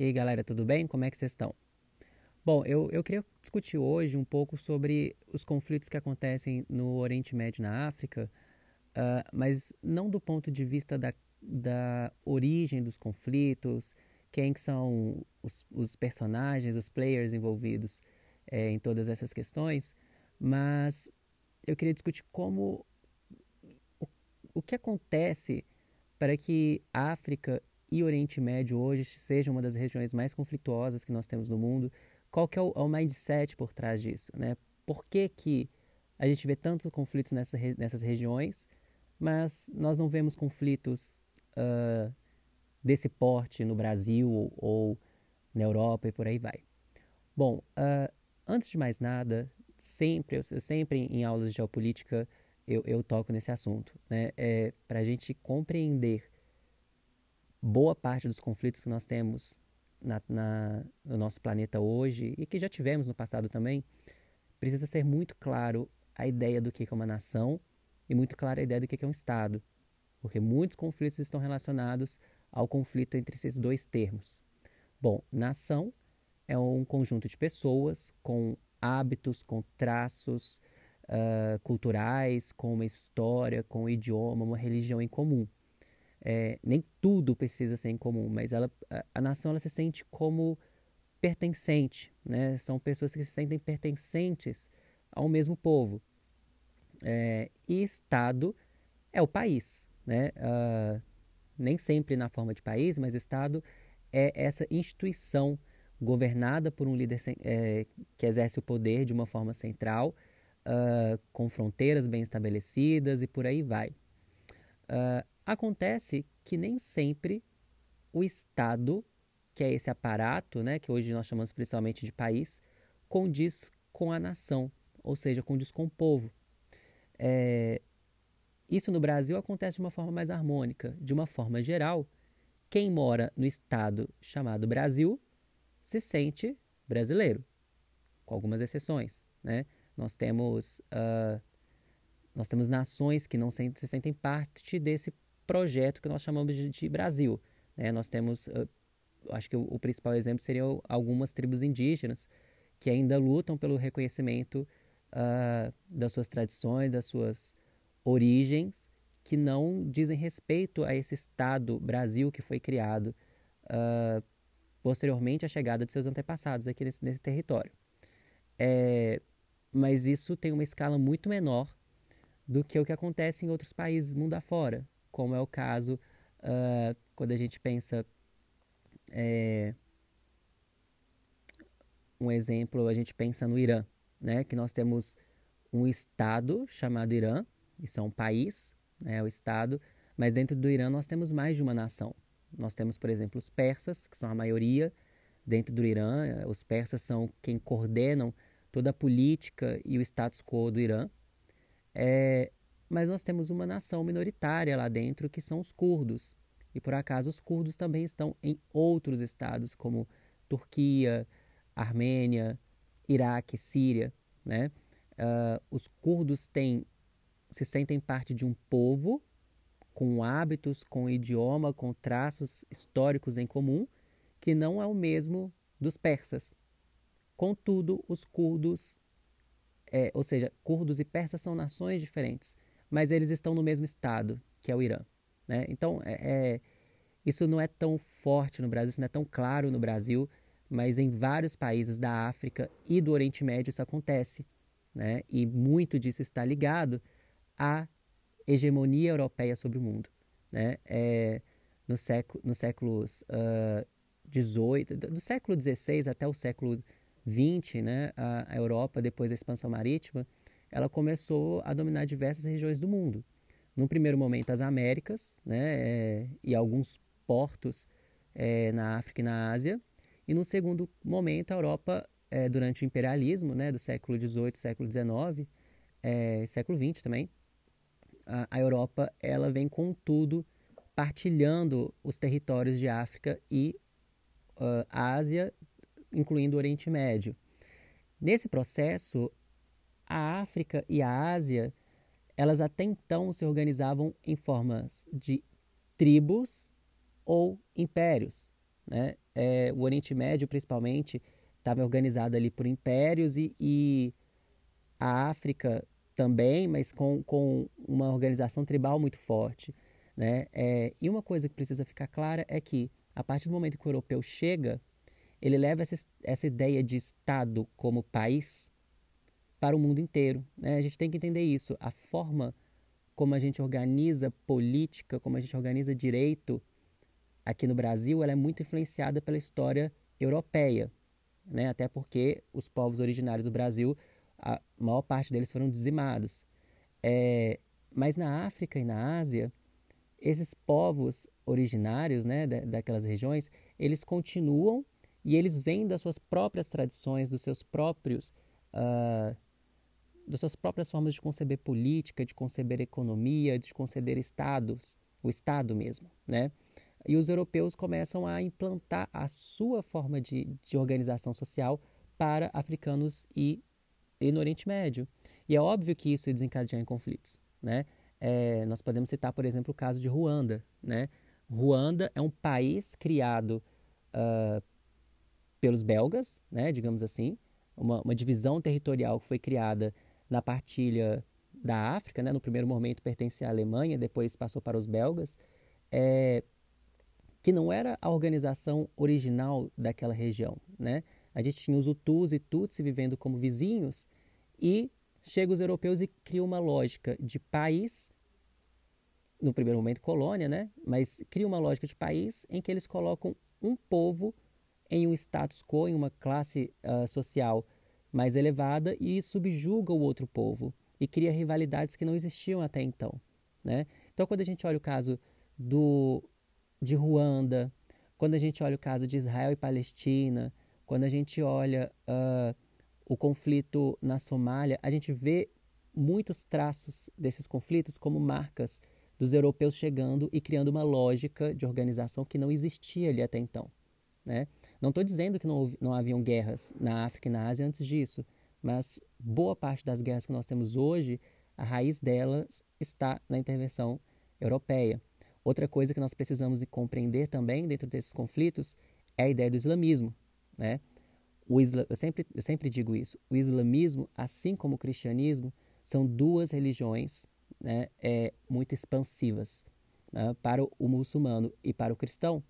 E aí, galera, tudo bem? Como é que vocês estão? Bom, eu, eu queria discutir hoje um pouco sobre os conflitos que acontecem no Oriente Médio na África, uh, mas não do ponto de vista da, da origem dos conflitos, quem que são os, os personagens, os players envolvidos é, em todas essas questões, mas eu queria discutir como o, o que acontece para que a África e Oriente Médio hoje seja uma das regiões mais conflituosas que nós temos no mundo. Qual que é o, é o mindset por trás disso, né? Por que, que a gente vê tantos conflitos nessa, nessas regiões, mas nós não vemos conflitos uh, desse porte no Brasil ou, ou, na Europa e por aí vai. Bom, uh, antes de mais nada, sempre, eu, sempre em aulas de geopolítica eu, eu toco nesse assunto, né? É, Para a gente compreender boa parte dos conflitos que nós temos na, na, no nosso planeta hoje e que já tivemos no passado também, precisa ser muito claro a ideia do que é uma nação e muito clara a ideia do que é um Estado, porque muitos conflitos estão relacionados ao conflito entre esses dois termos. Bom, nação é um conjunto de pessoas com hábitos, com traços uh, culturais, com uma história, com um idioma, uma religião em comum é, nem tudo precisa ser em comum, mas ela, a, a, nação ela se sente como pertencente, né? São pessoas que se sentem pertencentes ao mesmo povo. É, e Estado é o país, né? Uh, nem sempre na forma de país, mas Estado é essa instituição governada por um líder é, que exerce o poder de uma forma central, uh, com fronteiras bem estabelecidas e por aí vai. Uh, Acontece que nem sempre o Estado, que é esse aparato, né, que hoje nós chamamos principalmente de país, condiz com a nação, ou seja, condiz com o povo. É, isso no Brasil acontece de uma forma mais harmônica. De uma forma geral, quem mora no estado chamado Brasil se sente brasileiro, com algumas exceções. Né? Nós temos uh, nós temos nações que não se, se sentem parte desse projeto que nós chamamos de, de Brasil. Né? Nós temos, uh, acho que o, o, principal exemplo seria algumas tribos indígenas que ainda lutam pelo reconhecimento uh, das suas tradições, das suas origens, que não dizem respeito a esse Estado Brasil que foi criado uh, posteriormente à chegada de seus antepassados aqui nesse, nesse território. É, mas isso tem uma escala muito menor do que o que acontece em outros países mundo afora como é o caso uh, quando a gente pensa. É, um exemplo, a gente pensa no Irã, né? que nós temos um estado chamado Irã, isso é um país, né? o estado, mas dentro do Irã nós temos mais de uma nação. Nós temos, por exemplo, os persas, que são a maioria dentro do Irã. Os persas são quem coordenam toda a política e o status quo do Irã. É, mas nós temos uma nação minoritária lá dentro que são os curdos. E por acaso os curdos também estão em outros estados como Turquia, Armênia, Iraque, Síria, né? Uh, os curdos têm, se sentem parte de um povo com hábitos, com idioma, com traços históricos em comum, que não é o mesmo dos persas. Contudo, os curdos, é, ou seja, curdos e persas são nações diferentes mas eles estão no mesmo estado, que é o Irã. Né? Então, é, é, isso não é tão forte no Brasil, isso não é tão claro no Brasil, mas em vários países da África e do Oriente Médio isso acontece. Né? E muito disso está ligado à hegemonia europeia sobre o mundo. Né? É, no século, nos séculos uh, 18, do século XVI até o século XX, né, a, a Europa, depois da expansão marítima, ela começou a dominar diversas regiões do mundo. No primeiro momento, as Américas né, é, e alguns portos é, na África e na Ásia. E no segundo momento, a Europa, é, durante o imperialismo né, do século XVIII, século XIX, século XX também, a, a, Europa ela vem com tudo partilhando os territórios de África e uh, Ásia, incluindo o Oriente Médio. Nesse processo, a África e a Ásia, elas até então se organizavam em formas de tribos ou impérios. Né? É, o Oriente Médio, principalmente, estava organizado ali por impérios e, e a África também, mas com, com uma organização tribal muito forte. Né? É, e uma coisa que precisa ficar clara é que, a partir do momento que o europeu chega, ele leva essa, essa ideia de Estado como país para o mundo inteiro. Né? A gente tem que entender isso. A forma como a gente organiza política, como a gente organiza direito aqui no Brasil, ela é muito influenciada pela história europeia. Né? Até porque os povos originários do Brasil, a maior parte deles foram dizimados. É, mas na África e na Ásia, esses povos originários né, daquelas regiões, eles continuam e eles vêm das suas próprias tradições, dos seus próprios, uh, das suas próprias formas de conceber política, de conceber economia, de conceber estados, o Estado mesmo, né? E os europeus começam a implantar a sua forma de, de organização social para africanos e, e no Oriente Médio. E é óbvio que isso desencadeia em conflitos, né? É, nós podemos citar, por exemplo, o caso de Ruanda, né? Ruanda é um país criado uh, pelos belgas, né, digamos assim, uma, uma, divisão territorial que foi criada na partilha da África, né, no primeiro momento pertencia à Alemanha, depois passou para os belgas, é, que não era a organização original daquela região. Né? A gente tinha os Hutus e Tutsi vivendo como vizinhos e chegam os europeus e criam uma lógica de país, no primeiro momento colônia, né? mas cria uma lógica de país em que eles colocam um povo em um status quo, em uma classe uh, social mais elevada e subjuga o outro povo e cria rivalidades que não existiam até então. Né? Então, quando a gente olha o caso do, de Ruanda, quando a gente olha o caso de Israel e Palestina, quando a gente olha uh, o conflito na Somália, a gente vê muitos traços desses conflitos como marcas dos europeus chegando e criando uma lógica de organização que não existia ali até então. Né? Não estou dizendo que não, não haviam guerras na África e na Ásia antes disso, mas boa parte das guerras que nós temos hoje, a raiz delas está na intervenção europeia. Outra coisa que nós precisamos compreender também dentro desses conflitos é a ideia do islamismo. Né? O isla, eu, sempre, eu sempre digo isso: o islamismo, assim como o cristianismo, são duas religiões né, é, muito expansivas. Né? Para o muçulmano e para o cristão,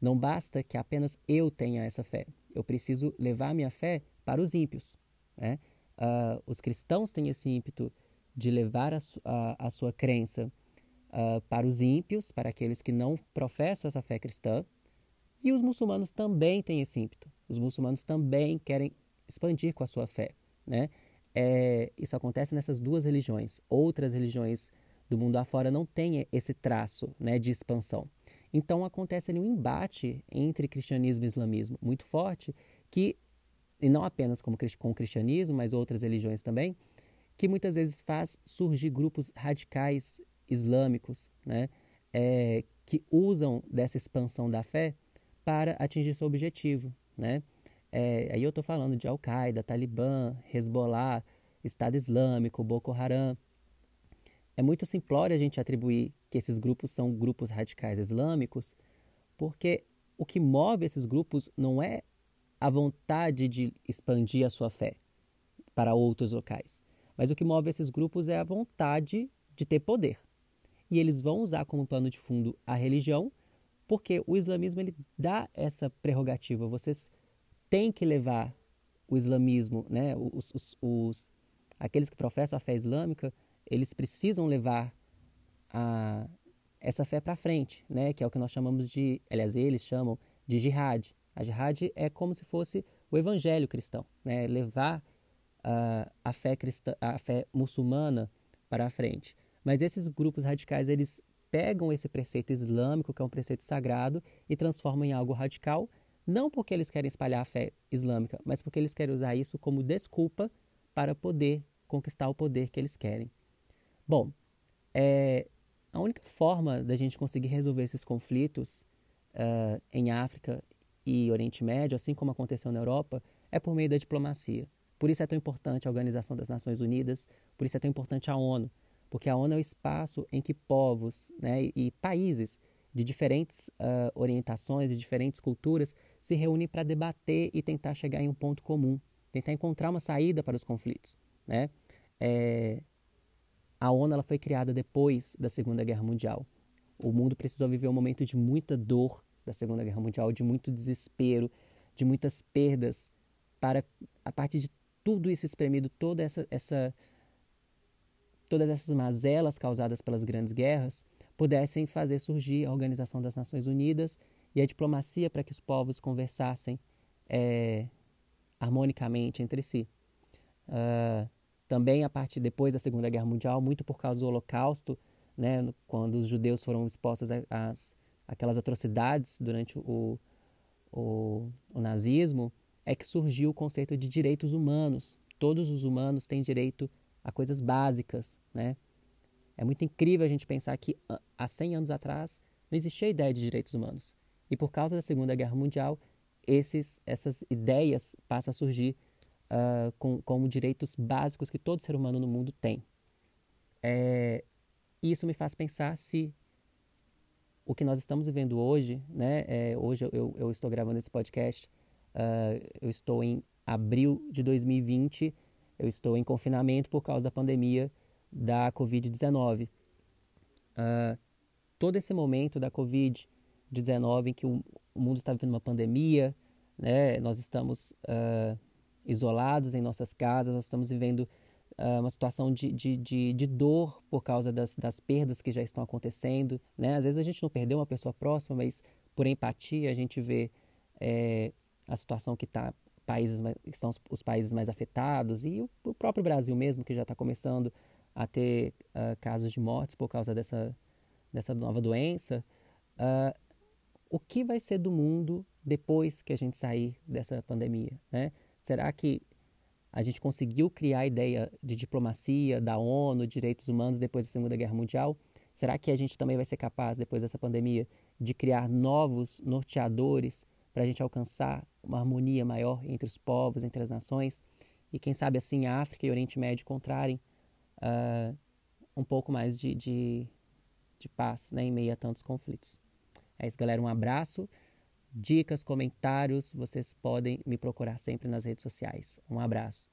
não basta que apenas eu tenha essa fé. Eu preciso levar minha fé para os ímpios. Né? Uh, os cristãos têm esse ímpeto de levar a, su a, a sua crença uh, para os ímpios, para aqueles que não professam essa fé cristã. E os muçulmanos também têm esse ímpeto. Os muçulmanos também querem expandir com a sua fé. Né? É, isso acontece nessas duas religiões. Outras religiões do mundo afora não têm esse traço né, de expansão. Então acontece ali um embate entre cristianismo e islamismo muito forte, que, e não apenas com o cristianismo, mas outras religiões também, que muitas vezes faz surgir grupos radicais islâmicos, né, é, que usam dessa expansão da fé para atingir seu objetivo. Né? É, aí eu estou falando de Al-Qaeda, Talibã, Hezbollah, Estado Islâmico, Boko Haram. É muito simplório a gente atribuir que esses grupos são grupos radicais islâmicos, porque o que move esses grupos não é a vontade de expandir a sua fé para outros locais, mas o que move esses grupos é a vontade de ter poder. E eles vão usar como pano de fundo a religião, porque o islamismo ele dá essa prerrogativa. Vocês têm que levar o islamismo, né, os, os, os aqueles que professam a fé islâmica, eles precisam levar a, essa fé para frente, né? que é o que nós chamamos de, aliás, eles chamam de jihad. A jihad é como se fosse o evangelho cristão, né? levar uh, a, fé cristã, a fé muçulmana para a frente. Mas esses grupos radicais, eles pegam esse preceito islâmico, que é um preceito sagrado, e transformam em algo radical, não porque eles querem espalhar a fé islâmica, mas porque eles querem usar isso como desculpa para poder conquistar o poder que eles querem. Bom, é, a única forma da gente conseguir resolver esses conflitos uh, em África e Oriente Médio, assim como aconteceu na Europa, é por meio da diplomacia. Por isso é tão importante a Organização das Nações Unidas, por isso é tão importante a ONU, porque a ONU é o espaço em que povos né, e países de diferentes uh, orientações, de diferentes culturas, se reúnem para debater e tentar chegar em um ponto comum, tentar encontrar uma saída para os conflitos. Né? É, a ONU ela foi criada depois da Segunda Guerra Mundial. O mundo precisou viver um momento de muita dor da Segunda Guerra Mundial, de muito desespero, de muitas perdas, para a partir de tudo isso espremido, toda essa, essa todas essas mazelas causadas pelas grandes guerras, pudessem fazer surgir a Organização das Nações Unidas e a diplomacia para que os povos conversassem é, harmonicamente entre si. Uh, também a partir depois da Segunda Guerra Mundial, muito por causa do Holocausto, né, quando os judeus foram expostos às aquelas atrocidades durante o, o, o nazismo, é que surgiu o conceito de direitos humanos. Todos os humanos têm direito a coisas básicas, né? É muito incrível a gente pensar que há 100 anos atrás não existia a ideia de direitos humanos. E por causa da Segunda Guerra Mundial, esses, essas ideias passam a surgir uh, com, como direitos básicos que todo ser humano no mundo tem. É, isso me faz pensar se o que nós estamos vivendo hoje, né? É, hoje eu, eu, estou gravando esse podcast, uh, eu estou em abril de 2020, eu estou em confinamento por causa da pandemia da Covid-19. Uh, ah, todo esse momento da Covid-19 em que o, mundo está vivendo uma pandemia, né? Nós estamos uh, isolados em nossas casas, nós estamos vivendo uh, uma situação de, de, de, de, dor por causa das, das perdas que já estão acontecendo. Né? Às vezes a gente não perdeu uma pessoa próxima, mas por empatia a gente vê é, a situação que está países que são os, países mais afetados e o, o, próprio Brasil mesmo que já está começando a ter uh, casos de mortes por causa dessa dessa nova doença uh, o que vai ser do mundo depois que a gente sair dessa pandemia né será que a gente conseguiu criar a ideia de diplomacia da ONU, direitos humanos depois da Segunda Guerra Mundial? Será que a gente também vai ser capaz, depois dessa pandemia, de criar novos norteadores para a gente alcançar uma harmonia maior entre os povos, entre as nações? E quem sabe assim a África e o Oriente Médio encontrarem uh, um pouco mais de, de, de paz né, em meio a tantos conflitos. É isso, galera. Um abraço. Dicas, comentários, vocês podem me procurar sempre nas redes sociais. Um abraço.